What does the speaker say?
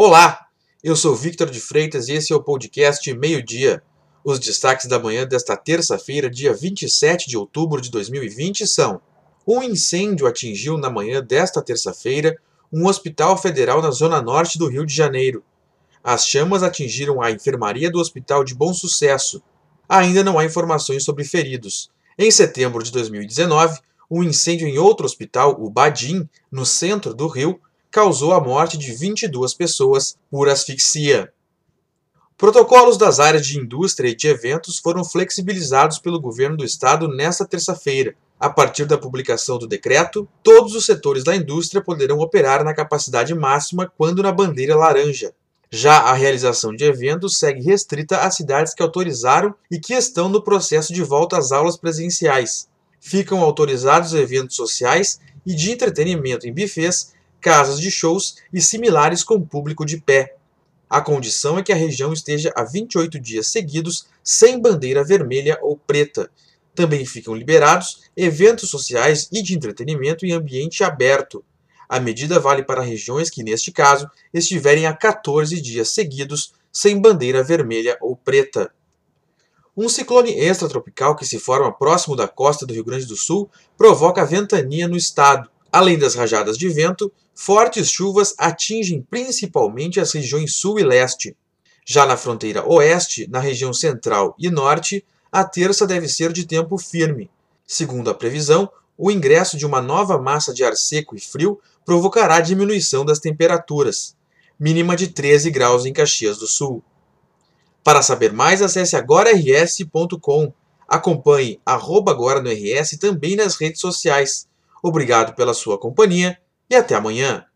Olá, eu sou Victor de Freitas e esse é o podcast Meio Dia. Os destaques da manhã desta terça-feira, dia 27 de outubro de 2020 são: um incêndio atingiu na manhã desta terça-feira um hospital federal na zona norte do Rio de Janeiro. As chamas atingiram a enfermaria do Hospital de Bom Sucesso. Ainda não há informações sobre feridos. Em setembro de 2019, um incêndio em outro hospital, o Badim, no centro do Rio, causou a morte de 22 pessoas por asfixia. Protocolos das áreas de indústria e de eventos foram flexibilizados pelo governo do estado nesta terça-feira. A partir da publicação do decreto, todos os setores da indústria poderão operar na capacidade máxima quando na bandeira laranja. Já a realização de eventos segue restrita às cidades que autorizaram e que estão no processo de volta às aulas presenciais. Ficam autorizados eventos sociais e de entretenimento em bufês casas de shows e similares com público de pé. A condição é que a região esteja há 28 dias seguidos sem bandeira vermelha ou preta. Também ficam liberados eventos sociais e de entretenimento em ambiente aberto. A medida vale para regiões que, neste caso, estiverem há 14 dias seguidos sem bandeira vermelha ou preta. Um ciclone extratropical que se forma próximo da costa do Rio Grande do Sul provoca ventania no estado. Além das rajadas de vento, fortes chuvas atingem principalmente as regiões sul e leste. Já na fronteira oeste, na região central e norte, a terça deve ser de tempo firme. Segundo a previsão, o ingresso de uma nova massa de ar seco e frio provocará diminuição das temperaturas, mínima de 13 graus em Caxias do Sul. Para saber mais, acesse agora.rs.com. Acompanhe arroba agora no RS também nas redes sociais. Obrigado pela sua companhia e até amanhã.